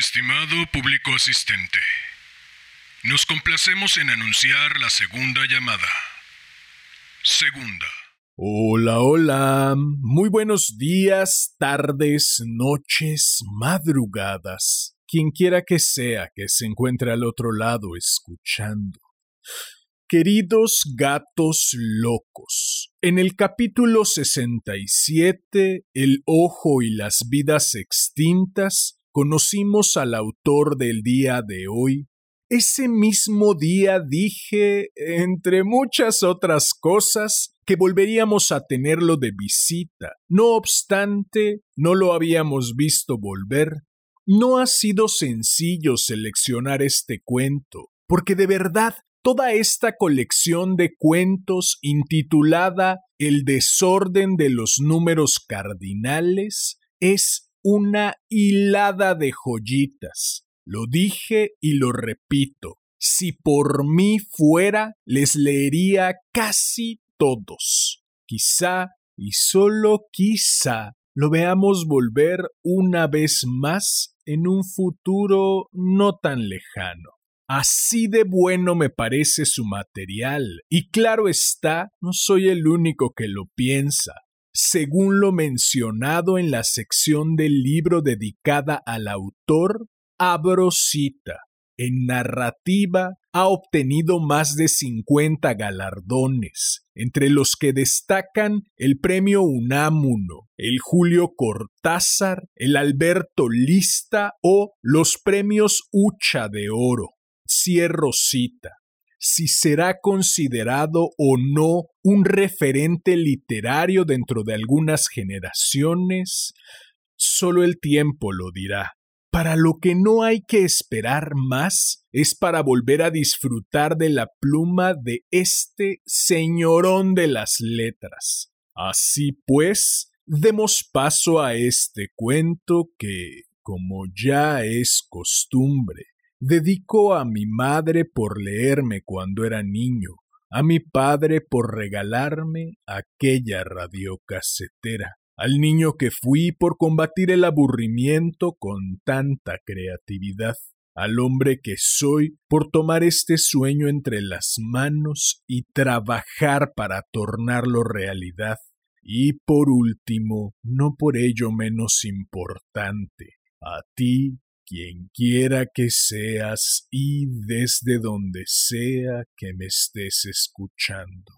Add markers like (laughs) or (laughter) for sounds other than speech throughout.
Estimado público asistente, nos complacemos en anunciar la segunda llamada. Segunda. Hola, hola. Muy buenos días, tardes, noches, madrugadas. Quien quiera que sea que se encuentre al otro lado escuchando. Queridos gatos locos, en el capítulo 67, El ojo y las vidas extintas, conocimos al autor del día de hoy. Ese mismo día dije, entre muchas otras cosas, que volveríamos a tenerlo de visita. No obstante, no lo habíamos visto volver. No ha sido sencillo seleccionar este cuento, porque de verdad toda esta colección de cuentos intitulada El desorden de los números cardinales es una hilada de joyitas. Lo dije y lo repito. Si por mí fuera, les leería casi todos. Quizá, y solo quizá, lo veamos volver una vez más en un futuro no tan lejano. Así de bueno me parece su material, y claro está, no soy el único que lo piensa según lo mencionado en la sección del libro dedicada al autor, abro cita. En narrativa ha obtenido más de 50 galardones, entre los que destacan el Premio Unamuno, el Julio Cortázar, el Alberto Lista o los Premios Ucha de Oro. Cierro cita si será considerado o no un referente literario dentro de algunas generaciones, solo el tiempo lo dirá. Para lo que no hay que esperar más es para volver a disfrutar de la pluma de este señorón de las letras. Así pues, demos paso a este cuento que, como ya es costumbre, Dedico a mi madre por leerme cuando era niño, a mi padre por regalarme aquella radiocasetera, al niño que fui por combatir el aburrimiento con tanta creatividad, al hombre que soy por tomar este sueño entre las manos y trabajar para tornarlo realidad, y por último, no por ello menos importante, a ti quien quiera que seas y desde donde sea que me estés escuchando.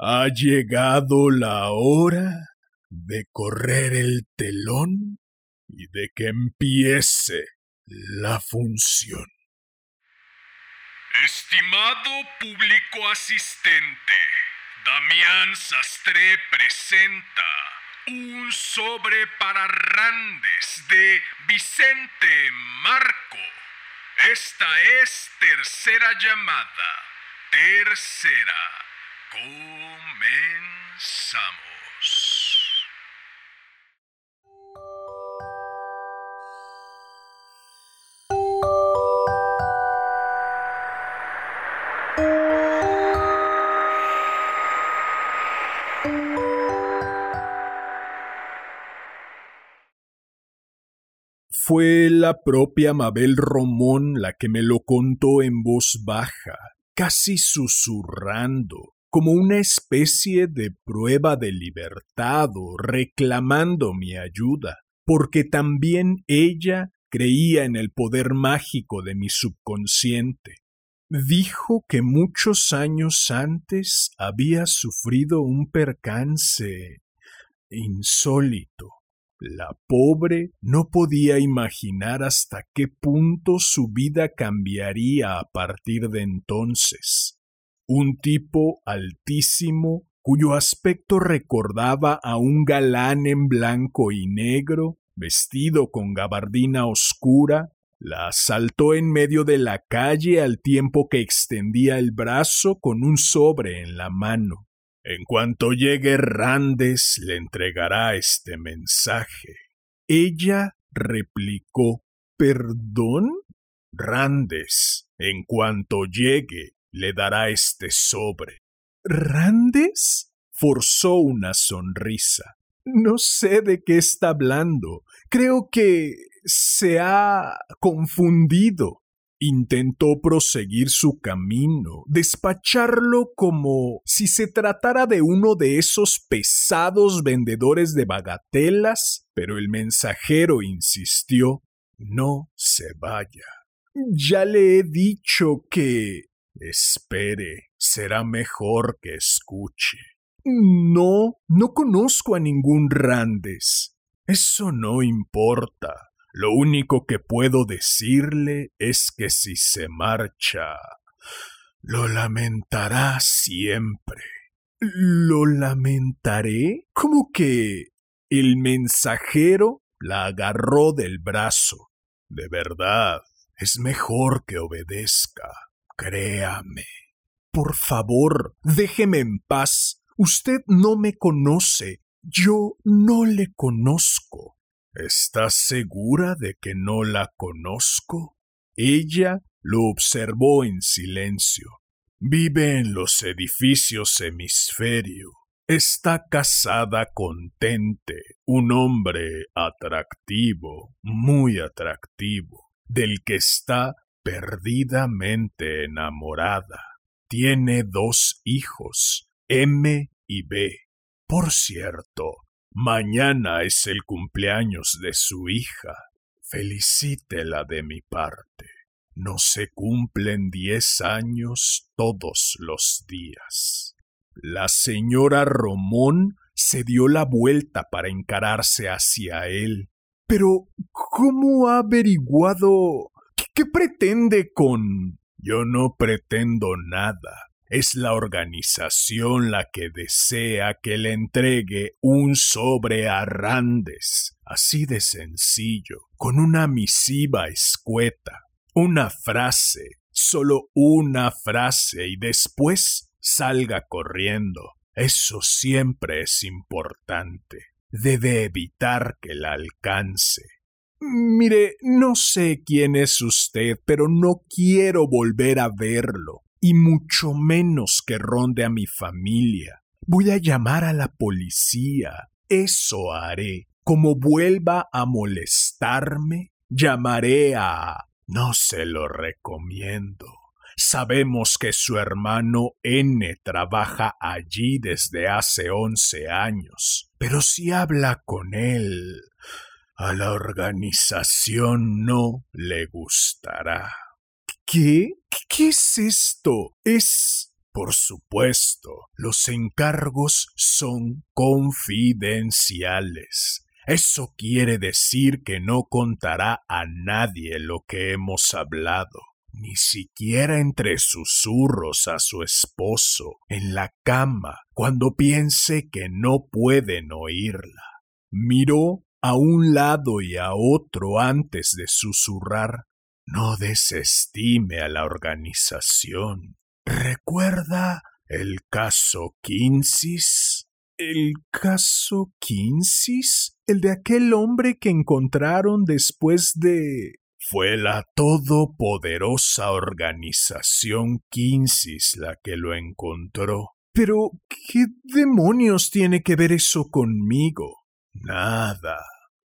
Ha llegado la hora de correr el telón y de que empiece la función. Estimado público asistente, Damián Sastre presenta un sobre para Randes de Vicente Marco. Esta es tercera llamada. Tercera. Comenzamos. Fue la propia Mabel Romón la que me lo contó en voz baja, casi susurrando, como una especie de prueba de libertad reclamando mi ayuda, porque también ella creía en el poder mágico de mi subconsciente. Dijo que muchos años antes había sufrido un percance insólito la pobre no podía imaginar hasta qué punto su vida cambiaría a partir de entonces. Un tipo altísimo, cuyo aspecto recordaba a un galán en blanco y negro, vestido con gabardina oscura, la asaltó en medio de la calle al tiempo que extendía el brazo con un sobre en la mano. En cuanto llegue Randes le entregará este mensaje. Ella replicó ¿Perdón? Randes, en cuanto llegue, le dará este sobre. ¿Randes? forzó una sonrisa. No sé de qué está hablando. Creo que se ha confundido. Intentó proseguir su camino, despacharlo como si se tratara de uno de esos pesados vendedores de bagatelas, pero el mensajero insistió No se vaya. Ya le he dicho que. Espere, será mejor que escuche. No, no conozco a ningún Randes. Eso no importa. Lo único que puedo decirle es que si se marcha, lo lamentará siempre. ¿Lo lamentaré? ¿Cómo que el mensajero la agarró del brazo? De verdad, es mejor que obedezca. Créame. Por favor, déjeme en paz. Usted no me conoce. Yo no le conozco. ¿Estás segura de que no la conozco? Ella lo observó en silencio. Vive en los edificios hemisferio. Está casada con Tente, un hombre atractivo, muy atractivo, del que está perdidamente enamorada. Tiene dos hijos, M y B. Por cierto, Mañana es el cumpleaños de su hija. Felicítela de mi parte. No se cumplen diez años todos los días. La señora Romón se dio la vuelta para encararse hacia él. Pero, ¿cómo ha averiguado? ¿Qué, pretende con... Yo no pretendo nada. Es la organización la que desea que le entregue un sobre a Randes, así de sencillo, con una misiva escueta, una frase, solo una frase y después salga corriendo. Eso siempre es importante. Debe evitar que la alcance. Mire, no sé quién es usted, pero no quiero volver a verlo y mucho menos que ronde a mi familia. Voy a llamar a la policía. Eso haré. Como vuelva a molestarme, llamaré a... No se lo recomiendo. Sabemos que su hermano N trabaja allí desde hace once años, pero si habla con él, a la organización no le gustará. ¿Qué? ¿Qué es esto? Es... Por supuesto, los encargos son confidenciales. Eso quiere decir que no contará a nadie lo que hemos hablado, ni siquiera entre susurros a su esposo, en la cama, cuando piense que no pueden oírla. Miró a un lado y a otro antes de susurrar no desestime a la organización. ¿Recuerda el caso Kinsis? ¿El caso Kinsis? ¿El de aquel hombre que encontraron después de... Fue la todopoderosa organización Kinsis la que lo encontró. Pero, ¿qué demonios tiene que ver eso conmigo? Nada.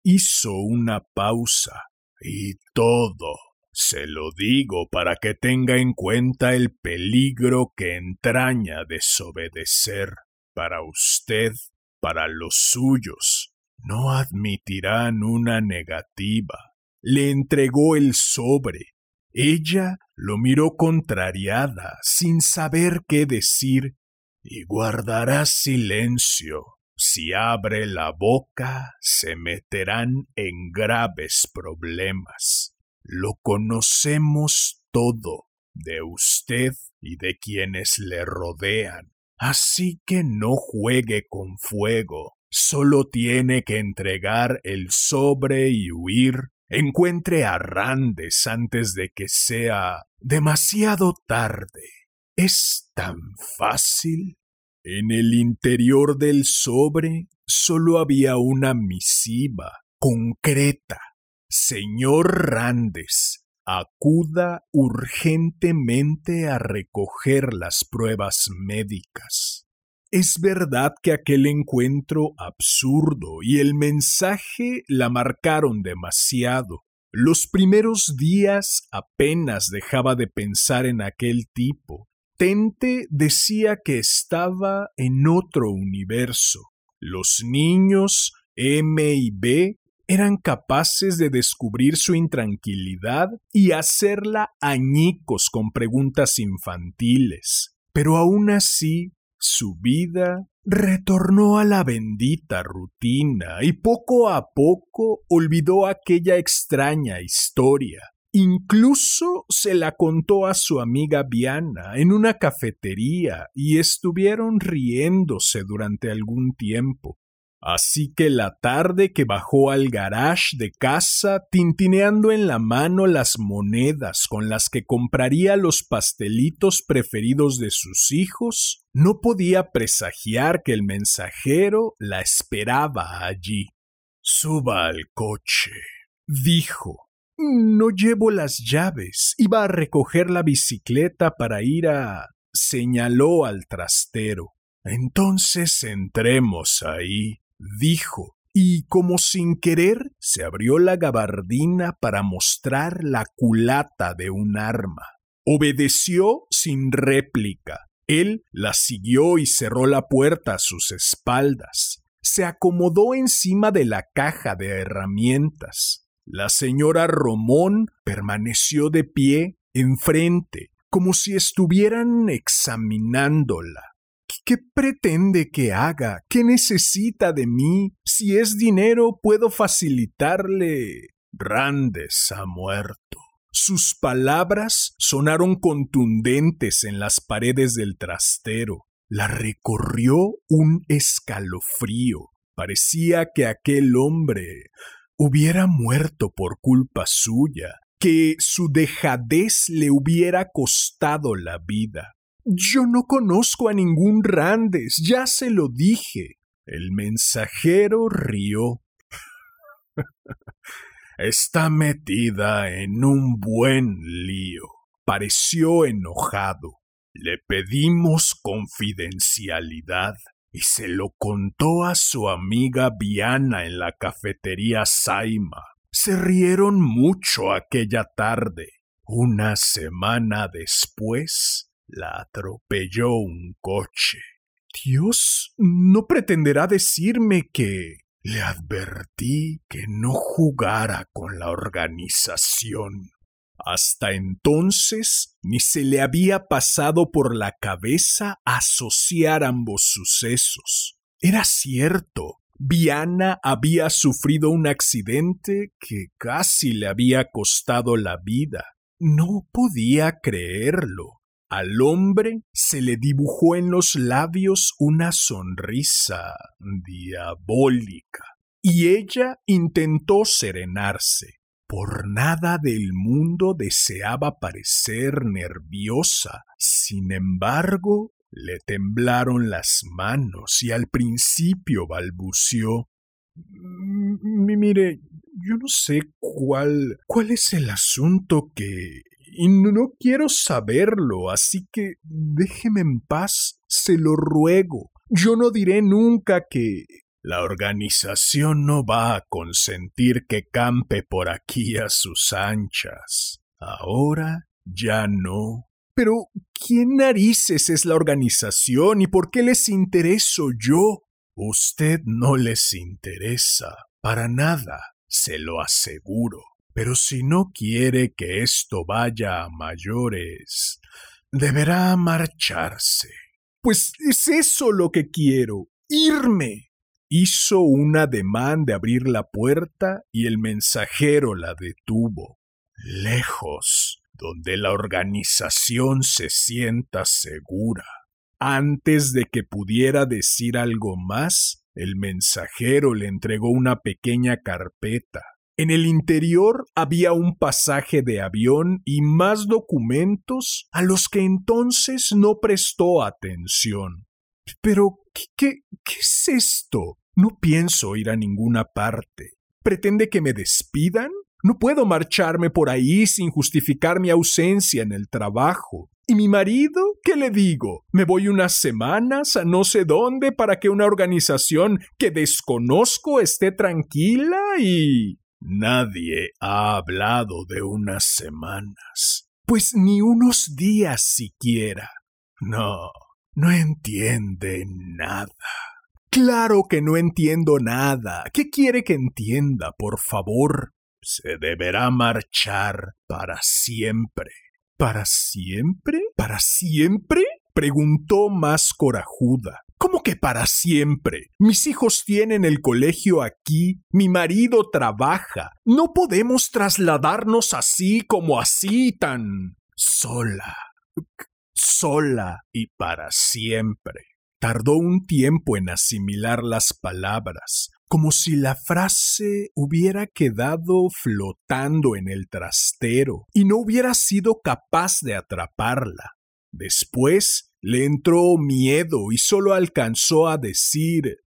Hizo una pausa y todo se lo digo para que tenga en cuenta el peligro que entraña desobedecer. Para usted, para los suyos, no admitirán una negativa. Le entregó el sobre. Ella lo miró contrariada, sin saber qué decir, y guardará silencio. Si abre la boca, se meterán en graves problemas. Lo conocemos todo de usted y de quienes le rodean. Así que no juegue con fuego. Solo tiene que entregar el sobre y huir. Encuentre a Randes antes de que sea demasiado tarde. ¿Es tan fácil? En el interior del sobre solo había una misiva concreta Señor Randes, acuda urgentemente a recoger las pruebas médicas. Es verdad que aquel encuentro absurdo y el mensaje la marcaron demasiado. Los primeros días apenas dejaba de pensar en aquel tipo. Tente decía que estaba en otro universo. Los niños M y B eran capaces de descubrir su intranquilidad y hacerla añicos con preguntas infantiles. Pero aún así, su vida retornó a la bendita rutina y poco a poco olvidó aquella extraña historia. Incluso se la contó a su amiga Viana en una cafetería y estuvieron riéndose durante algún tiempo. Así que la tarde que bajó al garage de casa, tintineando en la mano las monedas con las que compraría los pastelitos preferidos de sus hijos, no podía presagiar que el mensajero la esperaba allí. Suba al coche, dijo. No llevo las llaves. Iba a recoger la bicicleta para ir a. señaló al trastero. Entonces entremos ahí dijo, y como sin querer se abrió la gabardina para mostrar la culata de un arma. Obedeció sin réplica. Él la siguió y cerró la puerta a sus espaldas. Se acomodó encima de la caja de herramientas. La señora Romón permaneció de pie enfrente, como si estuvieran examinándola. ¿Qué pretende que haga? ¿Qué necesita de mí? Si es dinero, puedo facilitarle. Randes ha muerto. Sus palabras sonaron contundentes en las paredes del trastero. La recorrió un escalofrío. Parecía que aquel hombre hubiera muerto por culpa suya, que su dejadez le hubiera costado la vida. Yo no conozco a ningún Randes, ya se lo dije. El mensajero rió. (laughs) Está metida en un buen lío. Pareció enojado. Le pedimos confidencialidad y se lo contó a su amiga Viana en la cafetería Saima. Se rieron mucho aquella tarde. Una semana después, la atropelló un coche. Dios no pretenderá decirme que le advertí que no jugara con la organización. Hasta entonces ni se le había pasado por la cabeza asociar ambos sucesos. Era cierto, Viana había sufrido un accidente que casi le había costado la vida. No podía creerlo. Al hombre se le dibujó en los labios una sonrisa diabólica, y ella intentó serenarse. Por nada del mundo deseaba parecer nerviosa. Sin embargo, le temblaron las manos y al principio balbució Mire, yo no sé cuál. cuál es el asunto que y no quiero saberlo, así que déjeme en paz, se lo ruego. Yo no diré nunca que... La organización no va a consentir que campe por aquí a sus anchas. Ahora ya no. Pero, ¿quién narices es la organización y por qué les intereso yo? Usted no les interesa, para nada, se lo aseguro. Pero si no quiere que esto vaya a mayores, deberá marcharse. Pues es eso lo que quiero, irme. Hizo un ademán de abrir la puerta y el mensajero la detuvo. Lejos, donde la organización se sienta segura. Antes de que pudiera decir algo más, el mensajero le entregó una pequeña carpeta en el interior había un pasaje de avión y más documentos a los que entonces no prestó atención. Pero, ¿qué, qué, es esto? No pienso ir a ninguna parte. ¿Pretende que me despidan? No puedo marcharme por ahí sin justificar mi ausencia en el trabajo. ¿Y mi marido? ¿Qué le digo? ¿Me voy unas semanas a no sé dónde para que una organización que desconozco esté tranquila y... Nadie ha hablado de unas semanas. Pues ni unos días siquiera. No, no entiende nada. Claro que no entiendo nada. ¿Qué quiere que entienda, por favor? Se deberá marchar para siempre. ¿Para siempre? ¿Para siempre? preguntó más corajuda. ¿Cómo que para siempre? Mis hijos tienen el colegio aquí, mi marido trabaja. No podemos trasladarnos así como así tan sola, sola y para siempre. Tardó un tiempo en asimilar las palabras, como si la frase hubiera quedado flotando en el trastero y no hubiera sido capaz de atraparla. Después le entró miedo y solo alcanzó a decir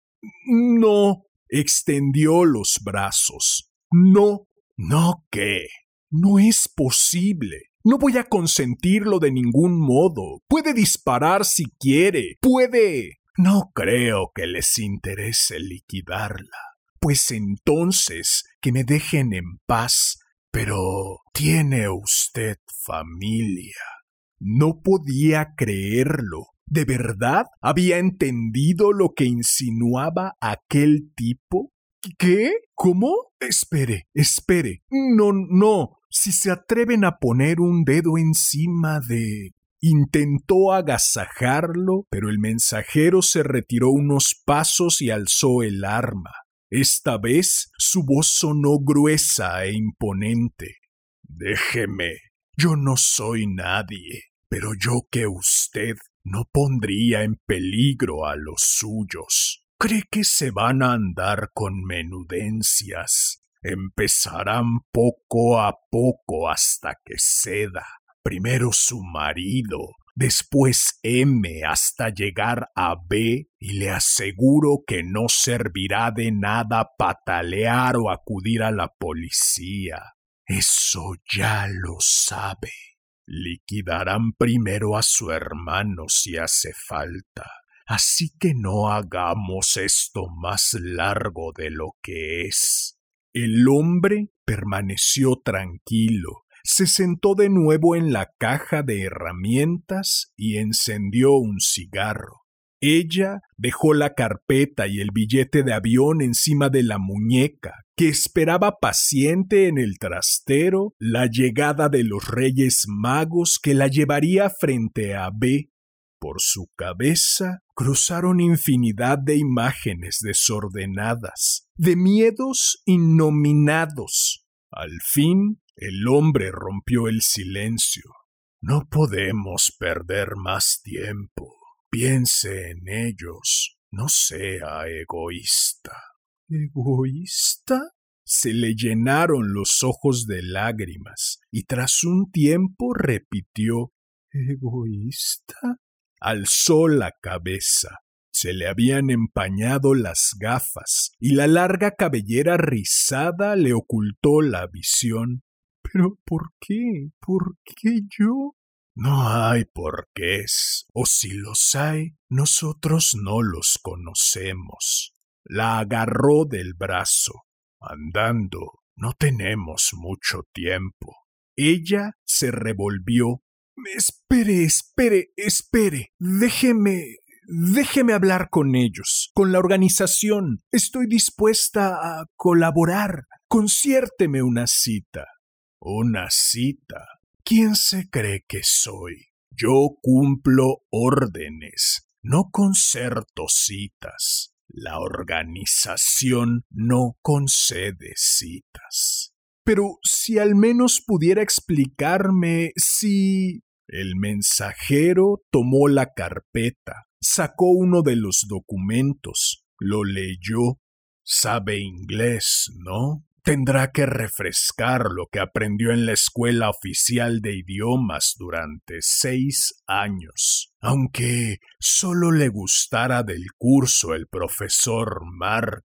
No. extendió los brazos. No. No qué. No es posible. No voy a consentirlo de ningún modo. Puede disparar si quiere. Puede. No creo que les interese liquidarla. Pues entonces que me dejen en paz. Pero tiene usted familia. No podía creerlo. ¿De verdad había entendido lo que insinuaba aquel tipo? ¿Qué? ¿Cómo? Espere, espere. No, no si se atreven a poner un dedo encima de... Intentó agasajarlo, pero el mensajero se retiró unos pasos y alzó el arma. Esta vez su voz sonó gruesa e imponente. Déjeme. Yo no soy nadie, pero yo que usted no pondría en peligro a los suyos. ¿Cree que se van a andar con menudencias? empezarán poco a poco hasta que ceda. Primero su marido, después M hasta llegar a B y le aseguro que no servirá de nada patalear o acudir a la policía. Eso ya lo sabe. Liquidarán primero a su hermano si hace falta. Así que no hagamos esto más largo de lo que es. El hombre permaneció tranquilo, se sentó de nuevo en la caja de herramientas y encendió un cigarro. Ella dejó la carpeta y el billete de avión encima de la muñeca, que esperaba paciente en el trastero la llegada de los Reyes Magos que la llevaría frente a B. Por su cabeza cruzaron infinidad de imágenes desordenadas, de miedos innominados. Al fin, el hombre rompió el silencio. No podemos perder más tiempo. Piense en ellos. No sea egoísta. ¿Egoísta? Se le llenaron los ojos de lágrimas y tras un tiempo repitió ¿Egoísta? alzó la cabeza. Se le habían empañado las gafas y la larga cabellera rizada le ocultó la visión. Pero ¿por qué? ¿Por qué yo? No hay porqués, o si los hay, nosotros no los conocemos. La agarró del brazo. Andando, no tenemos mucho tiempo. Ella se revolvió Espere, espere, espere. Déjeme. Déjeme hablar con ellos, con la organización. Estoy dispuesta a colaborar. Conciérteme una cita. Una cita. ¿Quién se cree que soy? Yo cumplo órdenes, no concerto citas. La organización no concede citas. Pero si al menos pudiera explicarme si... El mensajero tomó la carpeta, sacó uno de los documentos, lo leyó. Sabe inglés, ¿no? Tendrá que refrescar lo que aprendió en la Escuela Oficial de Idiomas durante seis años, aunque solo le gustara del curso el profesor Mark.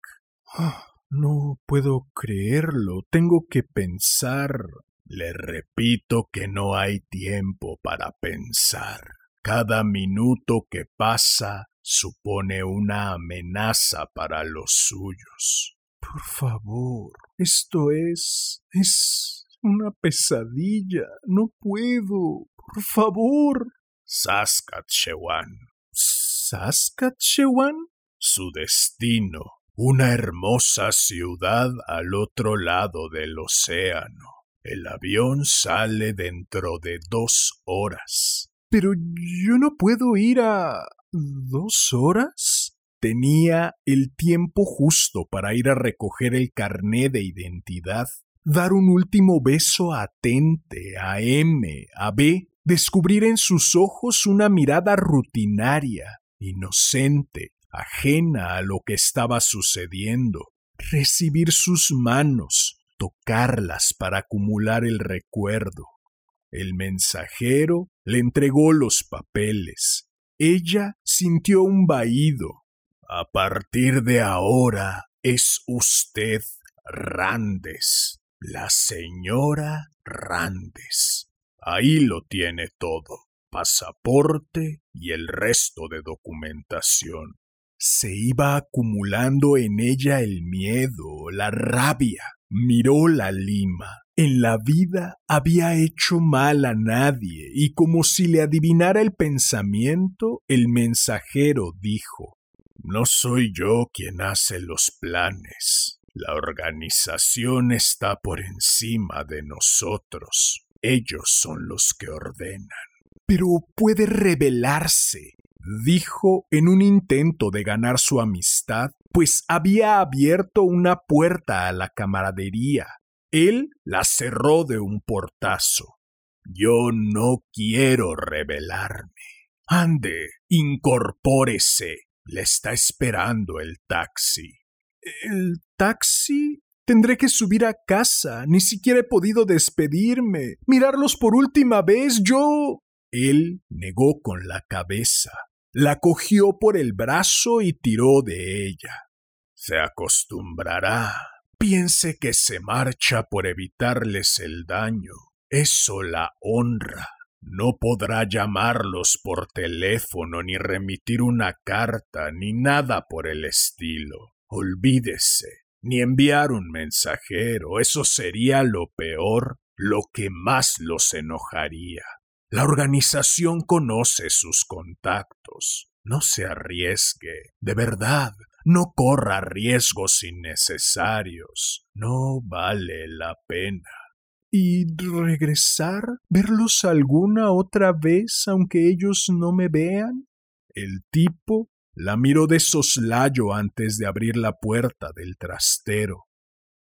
Ah, no puedo creerlo. Tengo que pensar. Le repito que no hay tiempo para pensar. Cada minuto que pasa supone una amenaza para los suyos. Por favor, esto es... es una pesadilla. No puedo. Por favor. Saskatchewan. ¿Saskatchewan? Su destino. Una hermosa ciudad al otro lado del océano. El avión sale dentro de dos horas. Pero yo no puedo ir a... ¿Dos horas? Tenía el tiempo justo para ir a recoger el carné de identidad, dar un último beso atente a M, a B, descubrir en sus ojos una mirada rutinaria, inocente, ajena a lo que estaba sucediendo, recibir sus manos, tocarlas para acumular el recuerdo. El mensajero le entregó los papeles. Ella sintió un vaído. A partir de ahora es usted Randes, la señora Randes. Ahí lo tiene todo, pasaporte y el resto de documentación. Se iba acumulando en ella el miedo, la rabia. Miró la lima. En la vida había hecho mal a nadie, y como si le adivinara el pensamiento, el mensajero dijo No soy yo quien hace los planes. La organización está por encima de nosotros. Ellos son los que ordenan. Pero puede rebelarse, dijo en un intento de ganar su amistad, pues había abierto una puerta a la camaradería. Él la cerró de un portazo. Yo no quiero rebelarme. Ande, incorpórese. Le está esperando el taxi. ¿El taxi? Tendré que subir a casa. Ni siquiera he podido despedirme. Mirarlos por última vez. Yo. Él negó con la cabeza. La cogió por el brazo y tiró de ella. Se acostumbrará. Piense que se marcha por evitarles el daño. Eso la honra. No podrá llamarlos por teléfono, ni remitir una carta, ni nada por el estilo. Olvídese, ni enviar un mensajero. Eso sería lo peor, lo que más los enojaría. La organización conoce sus contactos. No se arriesgue. De verdad, no corra riesgos innecesarios. No vale la pena. ¿Y regresar? ¿Verlos alguna otra vez aunque ellos no me vean? El tipo la miró de soslayo antes de abrir la puerta del trastero.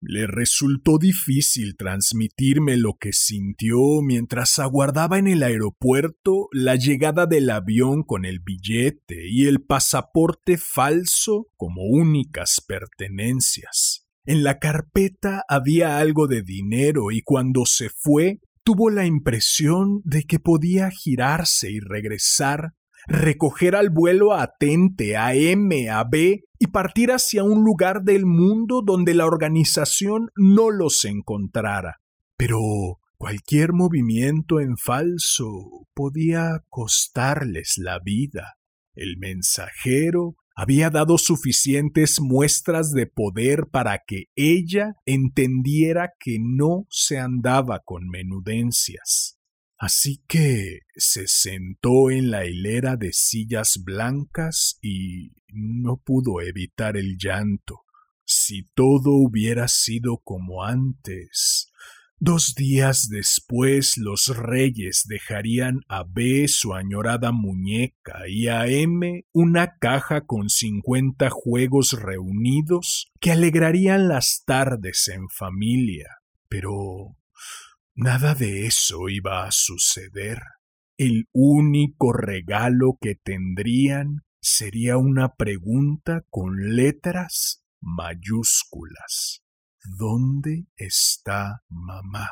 Le resultó difícil transmitirme lo que sintió mientras aguardaba en el aeropuerto la llegada del avión con el billete y el pasaporte falso como únicas pertenencias. En la carpeta había algo de dinero y cuando se fue tuvo la impresión de que podía girarse y regresar recoger al vuelo a Tente, a M, a B y partir hacia un lugar del mundo donde la organización no los encontrara. Pero cualquier movimiento en falso podía costarles la vida. El mensajero había dado suficientes muestras de poder para que ella entendiera que no se andaba con menudencias. Así que se sentó en la hilera de sillas blancas y no pudo evitar el llanto. Si todo hubiera sido como antes. Dos días después los reyes dejarían a B su añorada muñeca y a M una caja con cincuenta juegos reunidos que alegrarían las tardes en familia. Pero Nada de eso iba a suceder. El único regalo que tendrían sería una pregunta con letras mayúsculas. ¿Dónde está mamá?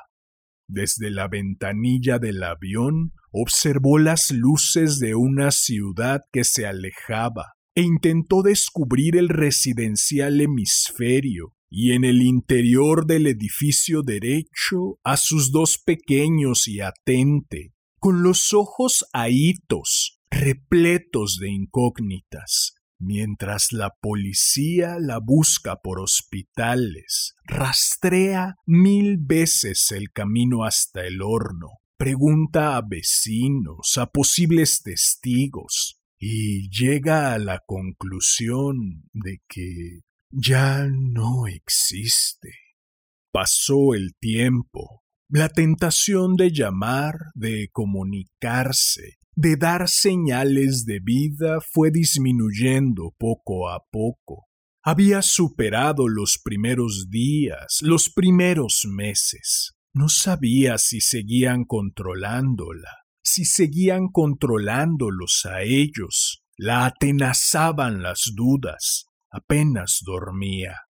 Desde la ventanilla del avión observó las luces de una ciudad que se alejaba e intentó descubrir el residencial hemisferio, y en el interior del edificio derecho a sus dos pequeños y atente, con los ojos ahitos, repletos de incógnitas, mientras la policía la busca por hospitales, rastrea mil veces el camino hasta el horno, pregunta a vecinos, a posibles testigos, y llega a la conclusión de que ya no existe. Pasó el tiempo. La tentación de llamar, de comunicarse, de dar señales de vida fue disminuyendo poco a poco. Había superado los primeros días, los primeros meses. No sabía si seguían controlándola, si seguían controlándolos a ellos. La atenazaban las dudas, apenas dormía.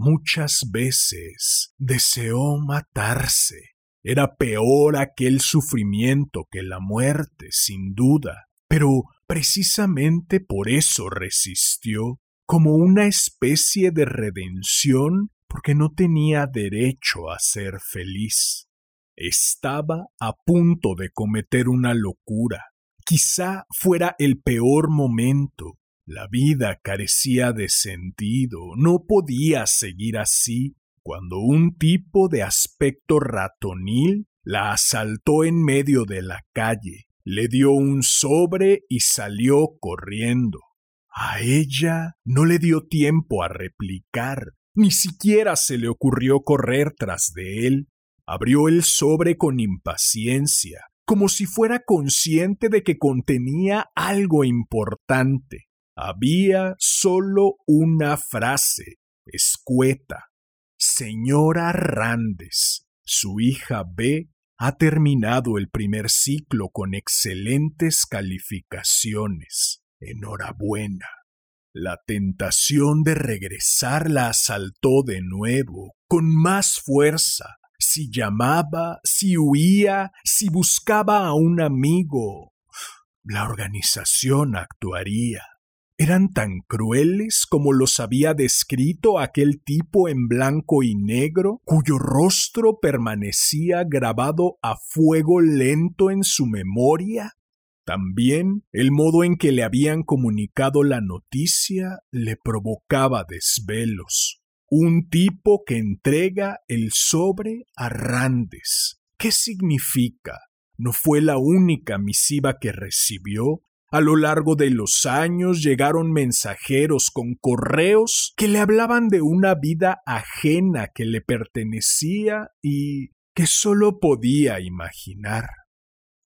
Muchas veces deseó matarse. Era peor aquel sufrimiento que la muerte, sin duda, pero precisamente por eso resistió, como una especie de redención, porque no tenía derecho a ser feliz. Estaba a punto de cometer una locura. Quizá fuera el peor momento, la vida carecía de sentido, no podía seguir así, cuando un tipo de aspecto ratonil la asaltó en medio de la calle, le dio un sobre y salió corriendo. A ella no le dio tiempo a replicar, ni siquiera se le ocurrió correr tras de él. Abrió el sobre con impaciencia, como si fuera consciente de que contenía algo importante. Había solo una frase, escueta. Señora Randes, su hija B ha terminado el primer ciclo con excelentes calificaciones. Enhorabuena. La tentación de regresar la asaltó de nuevo, con más fuerza. Si llamaba, si huía, si buscaba a un amigo, la organización actuaría eran tan crueles como los había descrito aquel tipo en blanco y negro, cuyo rostro permanecía grabado a fuego lento en su memoria. También el modo en que le habían comunicado la noticia le provocaba desvelos. Un tipo que entrega el sobre a Randes. ¿Qué significa? No fue la única misiva que recibió a lo largo de los años llegaron mensajeros con correos que le hablaban de una vida ajena que le pertenecía y que solo podía imaginar.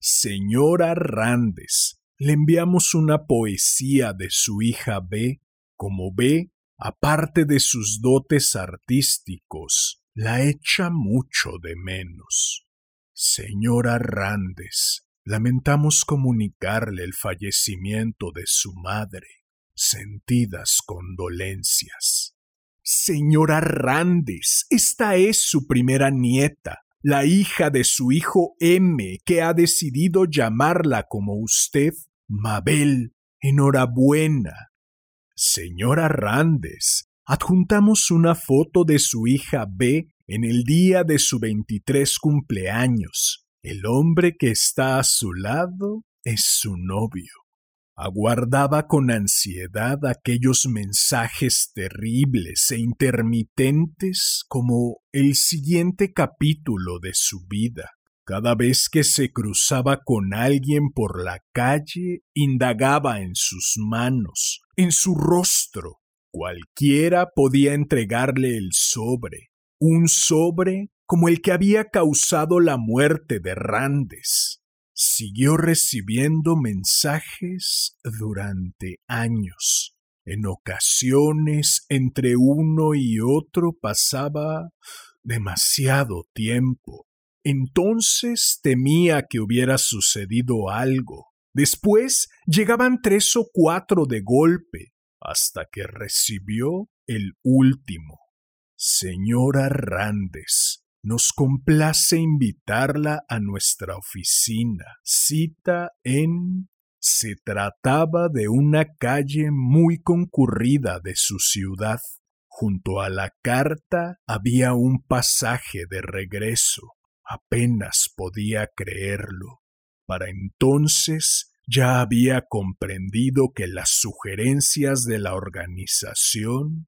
Señora Randes, le enviamos una poesía de su hija B. Como B, aparte de sus dotes artísticos, la echa mucho de menos. Señora Randes, Lamentamos comunicarle el fallecimiento de su madre. Sentidas condolencias. Señora Randes, esta es su primera nieta, la hija de su hijo M, que ha decidido llamarla como usted, Mabel. Enhorabuena. Señora Randes, adjuntamos una foto de su hija B en el día de su veintitrés cumpleaños. El hombre que está a su lado es su novio. Aguardaba con ansiedad aquellos mensajes terribles e intermitentes como el siguiente capítulo de su vida. Cada vez que se cruzaba con alguien por la calle, indagaba en sus manos, en su rostro. Cualquiera podía entregarle el sobre, un sobre como el que había causado la muerte de Randes. Siguió recibiendo mensajes durante años. En ocasiones entre uno y otro pasaba demasiado tiempo. Entonces temía que hubiera sucedido algo. Después llegaban tres o cuatro de golpe, hasta que recibió el último. Señora Randes, nos complace invitarla a nuestra oficina. Cita en... Se trataba de una calle muy concurrida de su ciudad. Junto a la carta había un pasaje de regreso. Apenas podía creerlo. Para entonces ya había comprendido que las sugerencias de la organización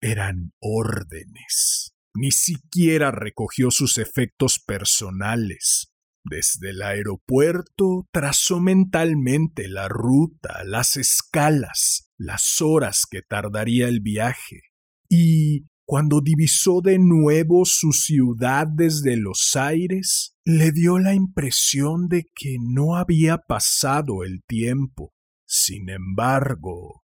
eran órdenes. Ni siquiera recogió sus efectos personales. Desde el aeropuerto trazó mentalmente la ruta, las escalas, las horas que tardaría el viaje. Y cuando divisó de nuevo su ciudad desde los aires, le dio la impresión de que no había pasado el tiempo. Sin embargo,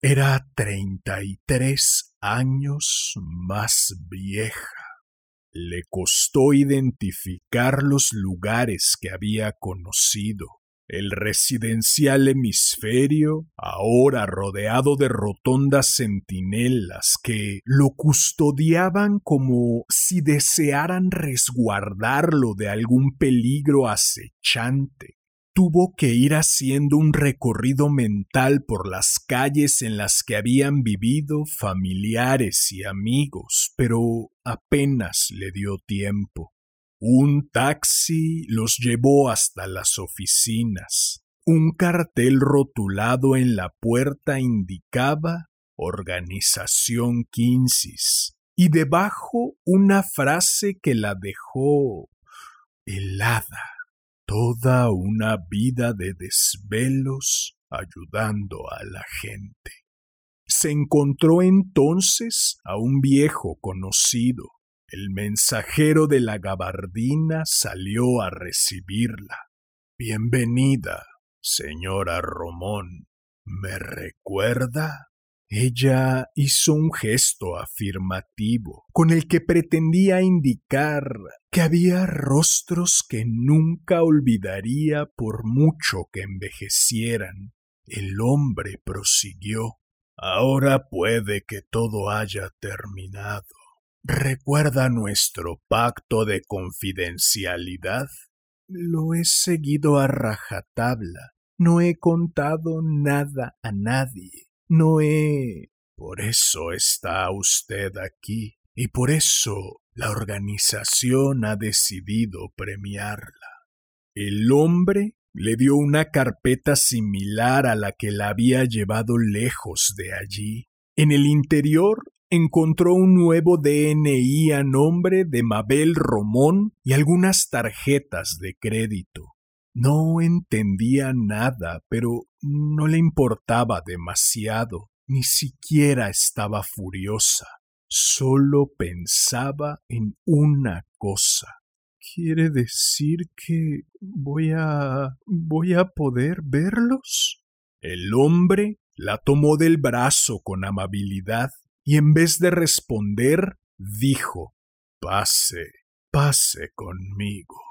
era treinta y tres años más vieja. Le costó identificar los lugares que había conocido. El residencial hemisferio, ahora rodeado de rotondas centinelas que lo custodiaban como si desearan resguardarlo de algún peligro acechante tuvo que ir haciendo un recorrido mental por las calles en las que habían vivido familiares y amigos, pero apenas le dio tiempo. Un taxi los llevó hasta las oficinas. Un cartel rotulado en la puerta indicaba Organización Quincis y debajo una frase que la dejó helada toda una vida de desvelos ayudando a la gente. Se encontró entonces a un viejo conocido. El mensajero de la gabardina salió a recibirla. Bienvenida, señora Romón. ¿Me recuerda? Ella hizo un gesto afirmativo, con el que pretendía indicar que había rostros que nunca olvidaría por mucho que envejecieran. El hombre prosiguió. Ahora puede que todo haya terminado. ¿Recuerda nuestro pacto de confidencialidad? Lo he seguido a rajatabla. No he contado nada a nadie. No he... Por eso está usted aquí y por eso la organización ha decidido premiarla. El hombre le dio una carpeta similar a la que la había llevado lejos de allí. En el interior encontró un nuevo DNI a nombre de Mabel Romón y algunas tarjetas de crédito. No entendía nada, pero no le importaba demasiado, ni siquiera estaba furiosa. Solo pensaba en una cosa. ¿Quiere decir que voy a... voy a poder verlos? El hombre la tomó del brazo con amabilidad y en vez de responder, dijo Pase, pase conmigo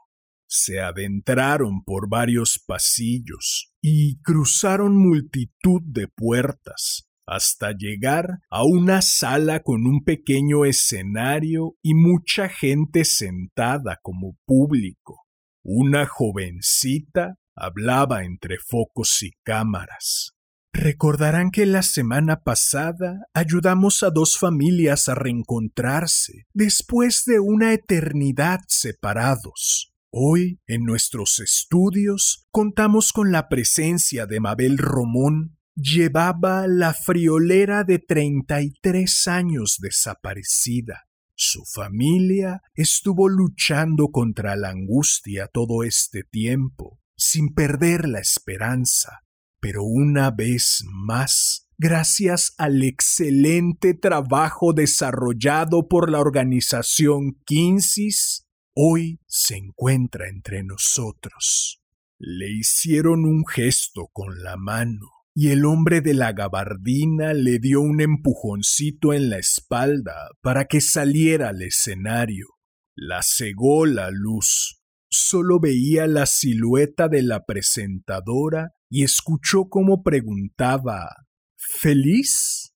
se adentraron por varios pasillos y cruzaron multitud de puertas hasta llegar a una sala con un pequeño escenario y mucha gente sentada como público. Una jovencita hablaba entre focos y cámaras. Recordarán que la semana pasada ayudamos a dos familias a reencontrarse después de una eternidad separados. Hoy, en nuestros estudios, contamos con la presencia de Mabel Romón. Llevaba la friolera de treinta y tres años desaparecida. Su familia estuvo luchando contra la angustia todo este tiempo, sin perder la esperanza. Pero una vez más, gracias al excelente trabajo desarrollado por la organización Quincis, hoy se encuentra entre nosotros. Le hicieron un gesto con la mano y el hombre de la gabardina le dio un empujoncito en la espalda para que saliera al escenario. La cegó la luz. Solo veía la silueta de la presentadora y escuchó cómo preguntaba ¿Feliz?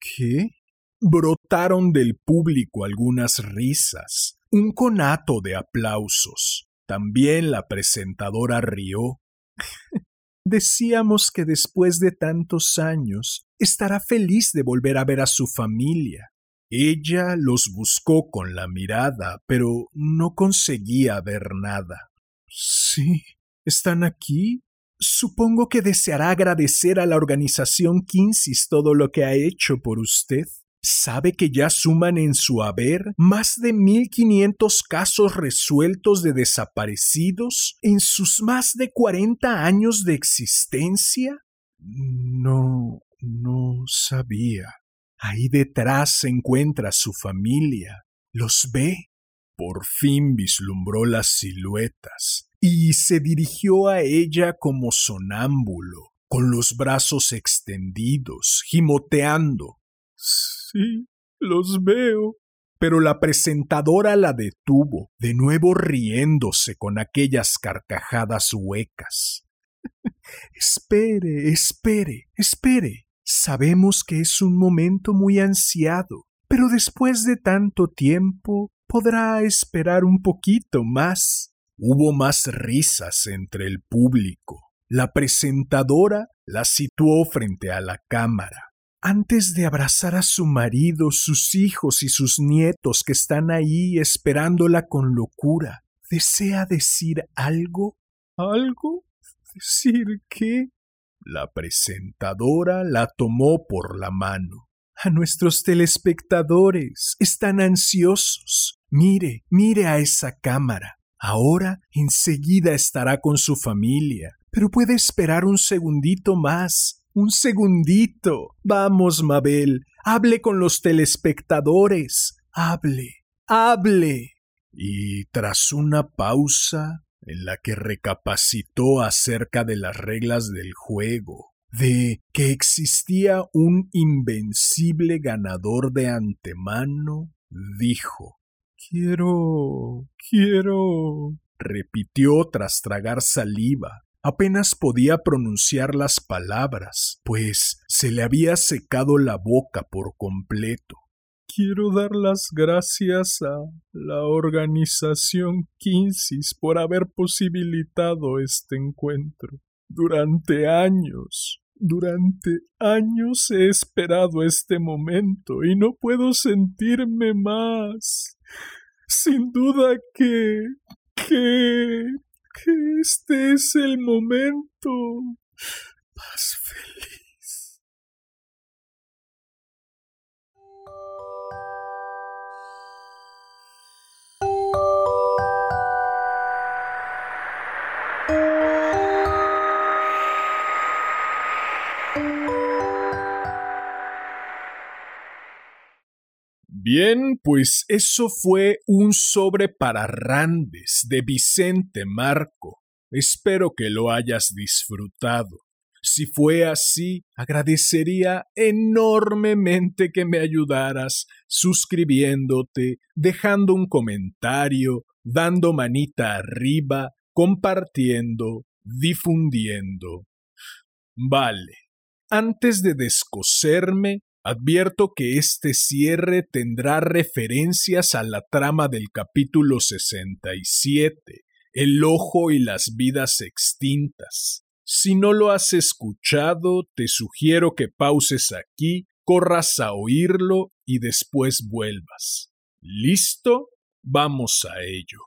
¿Qué? Brotaron del público algunas risas, un conato de aplausos. También la presentadora rió. (laughs) Decíamos que después de tantos años estará feliz de volver a ver a su familia. Ella los buscó con la mirada, pero no conseguía ver nada. Sí, están aquí. Supongo que deseará agradecer a la organización Kinsis todo lo que ha hecho por usted. ¿Sabe que ya suman en su haber más de 1500 casos resueltos de desaparecidos en sus más de 40 años de existencia? No, no sabía. Ahí detrás se encuentra su familia. ¿Los ve? Por fin vislumbró las siluetas y se dirigió a ella como sonámbulo, con los brazos extendidos, gimoteando. Sí, los veo. Pero la presentadora la detuvo, de nuevo riéndose con aquellas carcajadas huecas. (laughs) espere, espere, espere. Sabemos que es un momento muy ansiado, pero después de tanto tiempo podrá esperar un poquito más. Hubo más risas entre el público. La presentadora la situó frente a la cámara. Antes de abrazar a su marido, sus hijos y sus nietos que están ahí esperándola con locura, ¿desea decir algo? ¿Algo? ¿Decir qué? La presentadora la tomó por la mano. A nuestros telespectadores están ansiosos. Mire, mire a esa cámara. Ahora enseguida estará con su familia, pero puede esperar un segundito más. Un segundito. Vamos, Mabel, hable con los telespectadores. Hable, hable. Y tras una pausa, en la que recapacitó acerca de las reglas del juego, de que existía un invencible ganador de antemano, dijo Quiero. quiero. repitió tras tragar saliva. Apenas podía pronunciar las palabras, pues se le había secado la boca por completo. Quiero dar las gracias a la organización Kinsis por haber posibilitado este encuentro. Durante años, durante años he esperado este momento y no puedo sentirme más. Sin duda que... que... que este es el momento más feliz. Bien, pues eso fue un sobre para Randes de Vicente Marco. Espero que lo hayas disfrutado. Si fue así, agradecería enormemente que me ayudaras suscribiéndote, dejando un comentario, dando manita arriba, compartiendo, difundiendo. Vale. Antes de descoserme, Advierto que este cierre tendrá referencias a la trama del capítulo 67, El ojo y las vidas extintas. Si no lo has escuchado, te sugiero que pauses aquí, corras a oírlo y después vuelvas. ¿Listo? Vamos a ello.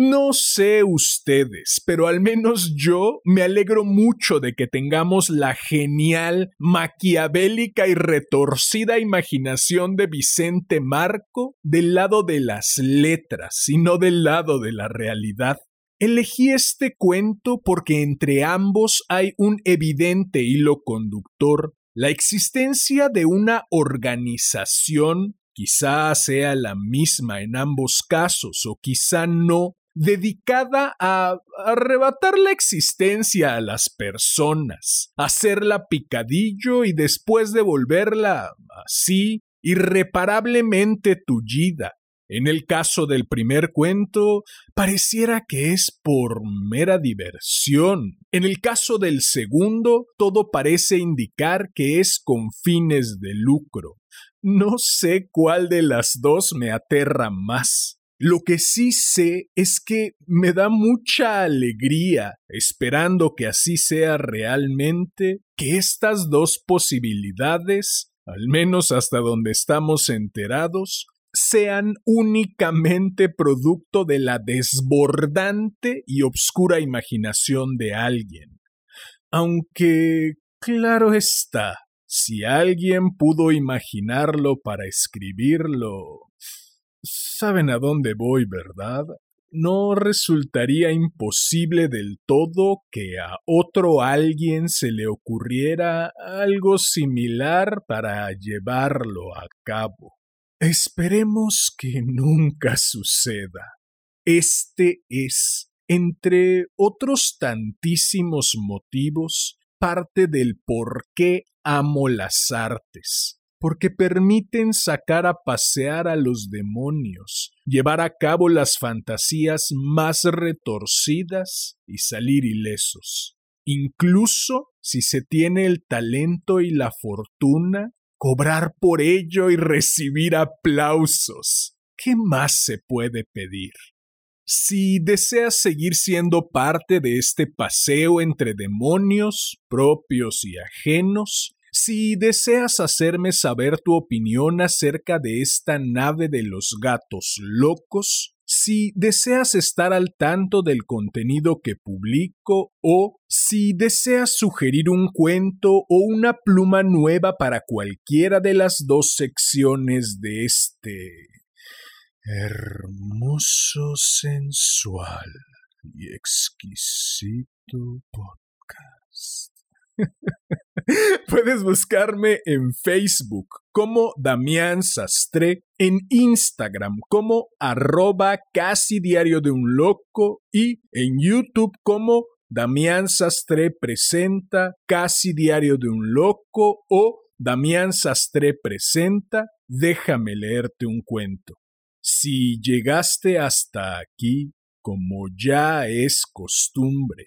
No sé ustedes, pero al menos yo me alegro mucho de que tengamos la genial, maquiavélica y retorcida imaginación de Vicente Marco del lado de las letras y no del lado de la realidad. Elegí este cuento porque entre ambos hay un evidente hilo conductor, la existencia de una organización quizá sea la misma en ambos casos o quizá no, dedicada a arrebatar la existencia a las personas, hacerla picadillo y después devolverla así irreparablemente tullida. En el caso del primer cuento, pareciera que es por mera diversión. En el caso del segundo, todo parece indicar que es con fines de lucro. No sé cuál de las dos me aterra más. Lo que sí sé es que me da mucha alegría, esperando que así sea realmente, que estas dos posibilidades, al menos hasta donde estamos enterados, sean únicamente producto de la desbordante y obscura imaginación de alguien. Aunque, claro está, si alguien pudo imaginarlo para escribirlo, Saben a dónde voy, ¿verdad? No resultaría imposible del todo que a otro alguien se le ocurriera algo similar para llevarlo a cabo. Esperemos que nunca suceda. Este es, entre otros tantísimos motivos, parte del por qué amo las artes porque permiten sacar a pasear a los demonios, llevar a cabo las fantasías más retorcidas y salir ilesos. Incluso si se tiene el talento y la fortuna, cobrar por ello y recibir aplausos. ¿Qué más se puede pedir? Si deseas seguir siendo parte de este paseo entre demonios, propios y ajenos, si deseas hacerme saber tu opinión acerca de esta nave de los gatos locos, si deseas estar al tanto del contenido que publico o si deseas sugerir un cuento o una pluma nueva para cualquiera de las dos secciones de este hermoso, sensual y exquisito podcast. (laughs) Puedes buscarme en Facebook como Damián Sastre, en Instagram como arroba casi diario de un loco y en YouTube como Damián Sastre presenta casi diario de un loco o Damián Sastre presenta déjame leerte un cuento. Si llegaste hasta aquí, como ya es costumbre,